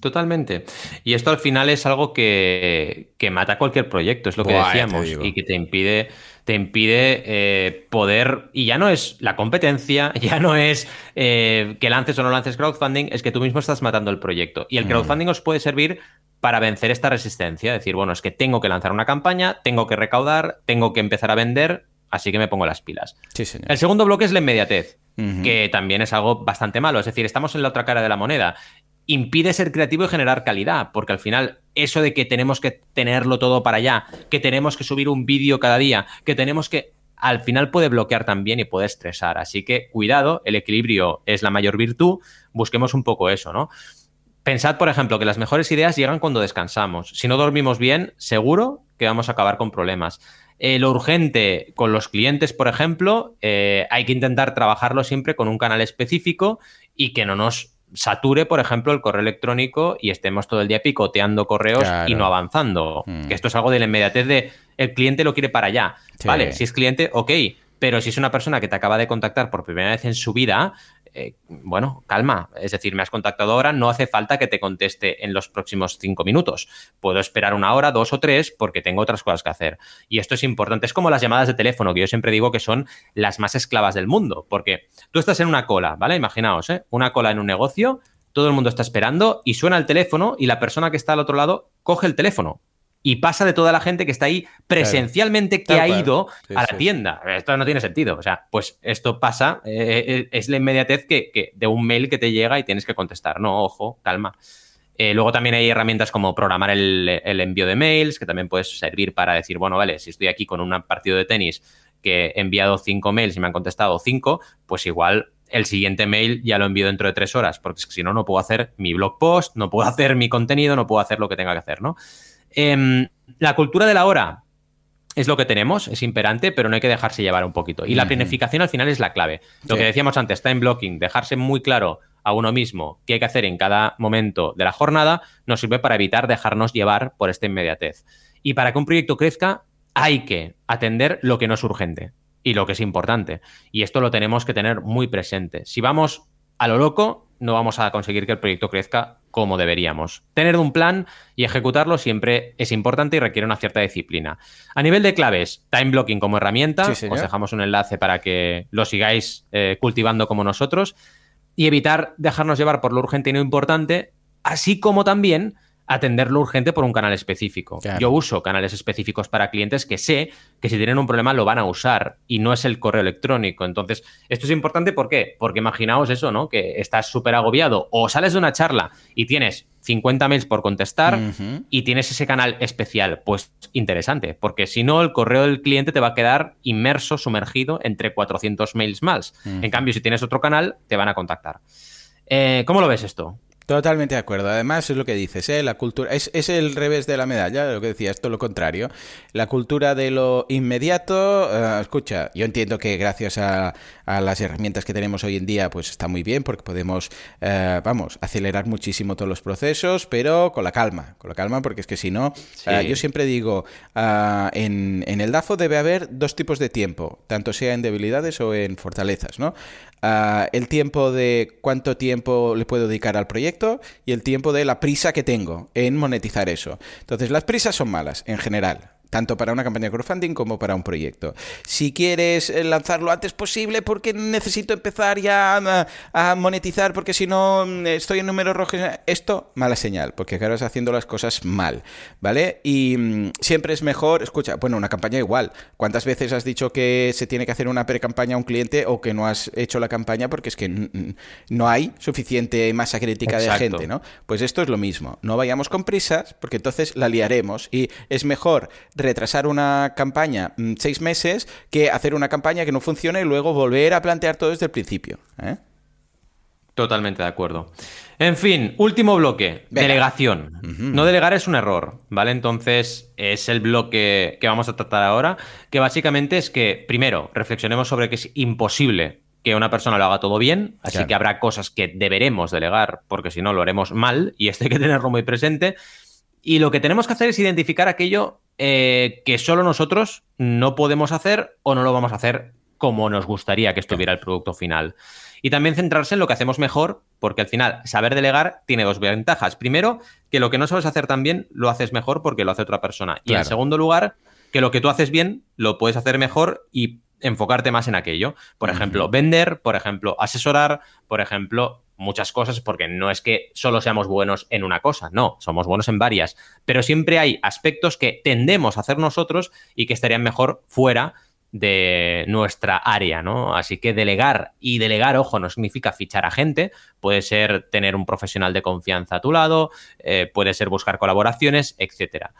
Totalmente. Y esto al final es algo que, mata cualquier proyecto, es lo que decíamos, y que te impide, te impide eh, poder, y ya no es la competencia, [laughs] ya no es eh, que lances o no lances crowdfunding, es que tú mismo estás matando el proyecto. Y el mm. crowdfunding os puede servir para vencer esta resistencia, decir, bueno, es que tengo que lanzar una campaña, tengo que recaudar, tengo que empezar a vender, así que me pongo las pilas. El segundo bloque es la inmediatez, que también es algo bastante malo. Es decir, estamos en la otra cara de la moneda. Impide ser creativo y generar calidad, porque al final eso de que tenemos que tenerlo todo para allá, que tenemos que subir un vídeo cada día, que tenemos que... Al final puede bloquear también y puede estresar. Así que cuidado, el equilibrio es la mayor virtud. Busquemos un poco eso, ¿no? Pensad, por ejemplo, que las mejores ideas llegan cuando descansamos. Si no dormimos bien, seguro que vamos a acabar con problemas. Eh, lo urgente con los clientes, por ejemplo, eh, hay que intentar trabajarlo siempre con un canal específico y que no nos sature, por ejemplo, el correo electrónico y estemos todo el día picoteando correos y no avanzando. Mm. Que esto es algo de la inmediatez de el cliente lo quiere para allá. Vale, si es cliente, ok, pero si es una persona que te acaba de contactar por primera vez en su vida, eh, bueno, calma. Es decir, me has contactado ahora, no hace falta que te conteste en los próximos cinco minutos. Puedo esperar una hora, dos o tres, porque tengo otras cosas que hacer. Y esto es importante. Es como las llamadas de teléfono, que yo siempre digo que son las más esclavas del mundo, porque tú estás en una cola, ¿vale? Imaginaos, ¿eh? Una cola en un negocio, todo el mundo está esperando y suena el teléfono y la persona que está al otro lado coge el teléfono y pasa de toda la gente que está ahí presencialmente que ha ido a la tienda. Esto no tiene sentido. O sea, pues esto pasa, eh, eh, es la inmediatez que, de un mail que te llega y tienes que contestar. No, ojo, calma. Eh, luego también hay herramientas como programar el, envío de mails, que también puedes servir para decir, bueno, vale, si estoy aquí con un partido de tenis que he enviado cinco mails y me han contestado cinco, pues igual el siguiente mail ya lo envío dentro de tres horas, porque si no, no puedo hacer mi blog post, no puedo hacer mi contenido, no puedo hacer lo que tenga que hacer, ¿no? Em, la cultura de la hora es lo que tenemos, es imperante, pero no hay que dejarse llevar un poquito. Y la planificación al final es la clave. Lo que decíamos antes, time blocking, dejarse muy claro a uno mismo qué hay que hacer en cada momento de la jornada, nos sirve para evitar dejarnos llevar por esta inmediatez. Y para que un proyecto crezca, hay que atender lo que no es urgente y lo que es importante. Y esto lo tenemos que tener muy presente. Si vamos a lo loco, no vamos a conseguir que el proyecto crezca como deberíamos. Tener un plan y ejecutarlo siempre es importante y requiere una cierta disciplina. A nivel de claves, time blocking como herramienta, os dejamos un enlace para que lo sigáis eh, cultivando como nosotros y evitar dejarnos llevar por lo urgente y no importante, así como también atender lo urgente por un canal específico. Yo uso canales específicos para clientes que sé que si tienen un problema lo van a usar y no es el correo electrónico. Entonces, esto es importante ¿por qué? Porque imaginaos eso, ¿no? Que estás súper agobiado o sales de una charla y tienes 50 mails por contestar y tienes ese canal especial. Pues interesante, porque si no, el correo del cliente te va a quedar inmerso, sumergido entre 400 mails más. En cambio, si tienes otro canal, te van a contactar. Eh, ¿Cómo lo ves esto? Totalmente de acuerdo. Además, es lo que dices, ¿eh? La cultura. Es, es, el revés de la medalla, lo que decía, esto lo contrario. La cultura de lo inmediato. Eh, escucha, yo entiendo que gracias a, las herramientas que tenemos hoy en día, pues está muy bien, porque podemos, eh, vamos, acelerar muchísimo todos los procesos, pero con la calma, con la calma, porque es que si no, eh, yo siempre digo, en, en el DAFO debe haber dos tipos de tiempo, tanto sea en debilidades o en fortalezas, ¿no? el tiempo de cuánto tiempo le puedo dedicar al proyecto y el tiempo de la prisa que tengo en monetizar eso. Entonces, las prisas son malas en general tanto para una campaña de crowdfunding como para un proyecto. Si quieres eh, lanzarlo antes posible porque necesito empezar ya a, monetizar porque si no mm, estoy en números rojos, esto mala señal, porque acabas haciendo las cosas mal, ¿vale? Y mm, siempre es mejor, escucha, bueno, una campaña igual. ¿Cuántas veces has dicho que se tiene que hacer una pre-campaña a un cliente o que no has hecho la campaña porque es que no hay suficiente masa crítica de gente, ¿no? Pues esto es lo mismo. No vayamos con prisas porque entonces la liaremos y es mejor retrasar una campaña mm, seis meses que hacer una campaña que no funcione y luego volver a plantear todo desde el principio. ¿eh? Totalmente de acuerdo. En fin, último bloque, delegación. No delegar es un error, ¿vale? Entonces es el bloque que vamos a tratar ahora, que básicamente es que, primero, reflexionemos sobre que es imposible que una persona lo haga todo bien, así que habrá cosas que deberemos delegar, porque si no lo haremos mal, y esto hay que [laughs] tenerlo muy presente. Y lo que tenemos que hacer es identificar aquello eh, que solo nosotros no podemos hacer o no lo vamos a hacer como nos gustaría que estuviera el producto final. Y también centrarse en lo que hacemos mejor, porque al final saber delegar tiene dos ventajas. Primero, que lo que no sabes hacer tan bien lo haces mejor porque lo hace otra persona. Y en segundo lugar, que lo que tú haces bien lo puedes hacer mejor y enfocarte más en aquello. Por ejemplo, vender, por ejemplo, asesorar, por ejemplo, muchas cosas porque no es que solo seamos buenos en una cosa, no, somos buenos en varias, pero siempre hay aspectos que tendemos a hacer nosotros y que estarían mejor fuera de nuestra área, ¿no? Así que delegar y delegar, ojo, no significa fichar a gente, puede ser tener un profesional de confianza a tu lado, eh, puede ser buscar colaboraciones, etcétera.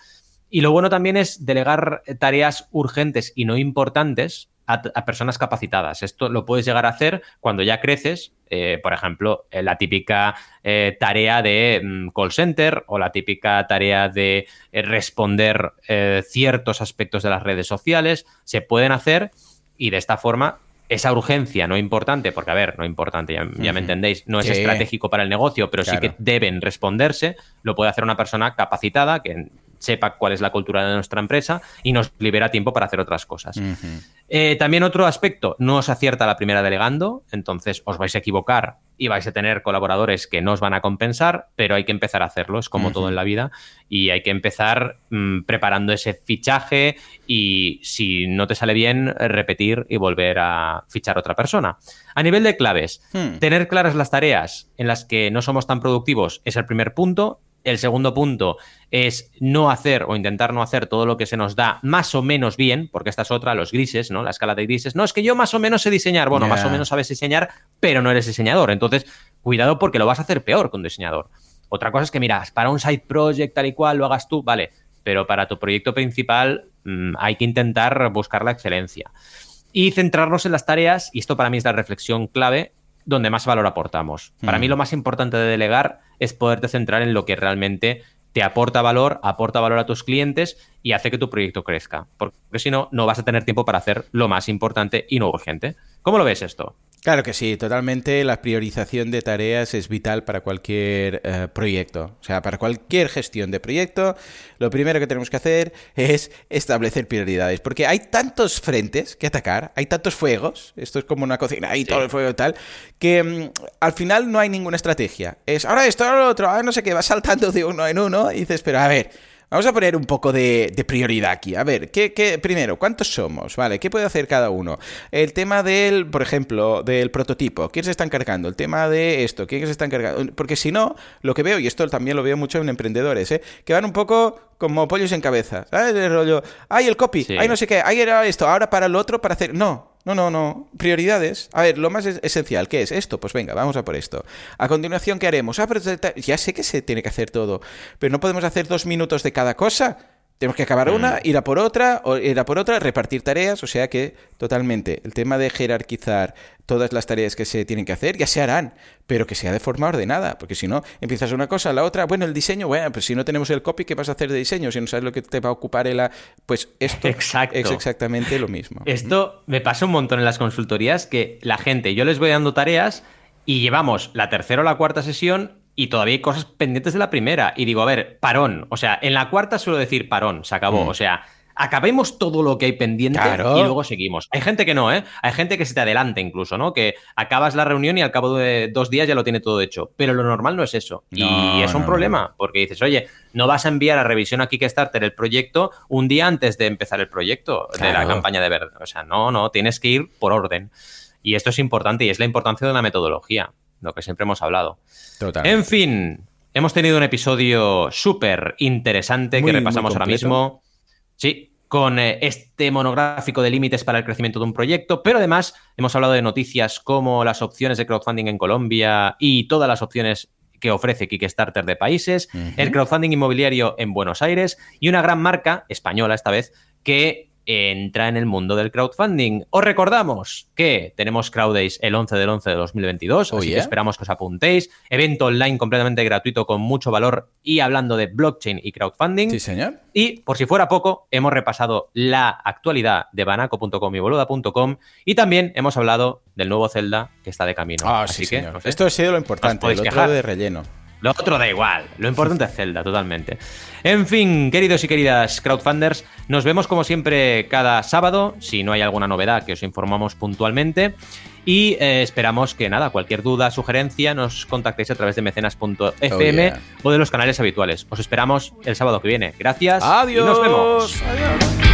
Y lo bueno también es delegar tareas urgentes y no importantes a, personas capacitadas. Esto lo puedes llegar a hacer cuando ya creces, eh, por ejemplo, eh, la típica eh, tarea de mm, call center o la típica tarea de responder ciertos aspectos de las redes sociales, se pueden hacer y de esta forma esa urgencia no importante, porque a ver, no importante, ya, me entendéis, no es estratégico para el negocio, pero sí que deben responderse, lo puede hacer una persona capacitada que sepa cuál es la cultura de nuestra empresa y nos libera tiempo para hacer otras cosas. Eh, también otro aspecto, no os acierta la primera delegando, entonces os vais a equivocar y vais a tener colaboradores que no os van a compensar, pero hay que empezar a hacerlo, es como todo en la vida, y hay que empezar mm, preparando ese fichaje y si no te sale bien, repetir y volver a fichar otra persona. A nivel de claves, hmm. tener claras las tareas en las que no somos tan productivos es el primer punto el segundo punto es no hacer o intentar no hacer todo lo que se nos da más o menos bien, porque esta es otra, los grises, ¿no? La escala de grises. No, es que yo más o menos sé diseñar. Bueno, más o menos sabes diseñar, pero no eres diseñador. Entonces, cuidado porque lo vas a hacer peor que un diseñador. Otra cosa es que, miras, para un side project tal y cual lo hagas tú, vale, pero para tu proyecto principal mm, hay que intentar buscar la excelencia. Y centrarnos en las tareas, y esto para mí es la reflexión clave, donde más valor aportamos. Para mí lo más importante de delegar es poderte centrar en lo que realmente te aporta valor, aporta valor a tus clientes y hace que tu proyecto crezca. Porque si no, no vas a tener tiempo para hacer lo más importante y no urgente. ¿Cómo lo ves esto? Claro que sí, totalmente. La priorización de tareas es vital para cualquier eh, proyecto. O sea, para cualquier gestión de proyecto, lo primero que tenemos que hacer es establecer prioridades. Porque hay tantos frentes que atacar, hay tantos fuegos, esto es como una cocina, hay todo el fuego y tal, que mm, al final no hay ninguna estrategia. Es ahora esto, ahora lo otro, ahora no sé qué, vas saltando de uno en uno y dices, pero a ver Vamos a poner un poco de, prioridad aquí. A ver, ¿qué, primero, ¿cuántos somos? ¿Vale? ¿Qué puede hacer cada uno? El tema del, por ejemplo, del prototipo. ¿Quién se está encargando? El tema de esto. ¿Quién se está encargando? Porque si no, lo que veo, y esto también lo veo mucho en emprendedores, ¿eh? que van un poco como pollos en cabeza. ¿Sabes? El rollo, ay, el copy, ay, no sé qué, ay, era esto, ahora para el otro, para hacer. No, no, no, no. Prioridades. A ver, lo más esencial, ¿qué es esto? Pues venga, vamos a por esto. A continuación, ¿qué haremos? Ah, pero ya sé que se tiene que hacer todo, pero no podemos hacer dos minutos de cada cosa. Tenemos que acabar una, mm. ir a por otra, ir a por otra, repartir tareas, o sea que totalmente el tema de jerarquizar todas las tareas que se tienen que hacer ya se harán, pero que sea de forma ordenada, porque si no, empiezas una cosa, la otra, bueno, el diseño, bueno, pues si no tenemos el copy, ¿qué vas a hacer de diseño? Si no sabes lo que te va a ocupar el... Pues esto es exactamente lo mismo. Esto me pasa un montón en las consultorías, que la gente, yo les voy dando tareas y llevamos la tercera o la cuarta sesión y todavía hay cosas pendientes de la primera. Y digo, a ver, parón. O sea, en la cuarta suelo decir parón, se acabó. Mm. O sea, acabemos todo lo que hay pendiente y luego seguimos. Hay gente que no, ¿eh? Hay gente que se te adelanta incluso, ¿no? Que acabas la reunión y al cabo de dos días ya lo tiene todo hecho. Pero lo normal no es eso. y es un problema, porque dices, oye, no vas a enviar a revisión a Kickstarter el proyecto un día antes de empezar el proyecto de la campaña de verde. O sea, no, no, tienes que ir por orden. Y esto es importante y es la importancia de una metodología lo que siempre hemos hablado. Total. En fin, hemos tenido un episodio súper interesante que repasamos ahora mismo. Sí, con eh, este monográfico de límites para el crecimiento de un proyecto, pero además hemos hablado de noticias como las opciones de crowdfunding en Colombia y todas las opciones que ofrece Kickstarter de países, el crowdfunding inmobiliario en Buenos Aires y una gran marca, española esta vez, que entra en el mundo del crowdfunding. Os recordamos que tenemos CrowdDays el 11 del 11 de 2022, así que esperamos que os apuntéis. Evento online completamente gratuito con mucho valor y hablando de blockchain y crowdfunding. Sí, señor. Y por si fuera poco, hemos repasado la actualidad de banaco.com y boluda.com y también hemos hablado del nuevo Zelda que está de camino. Ah, así sí, que, señor. Esto ha sido lo importante, el otro de relleno. Lo otro da igual. Lo importante es Zelda, totalmente. En fin, queridos y queridas crowdfunders, nos vemos como siempre cada sábado, si no hay alguna novedad que os informamos puntualmente. Y eh, esperamos que nada, cualquier duda, sugerencia, nos contactéis a través de mecenas.fm o de los canales habituales. Os esperamos el sábado que viene. Gracias. Adiós. Y nos vemos. Adiós.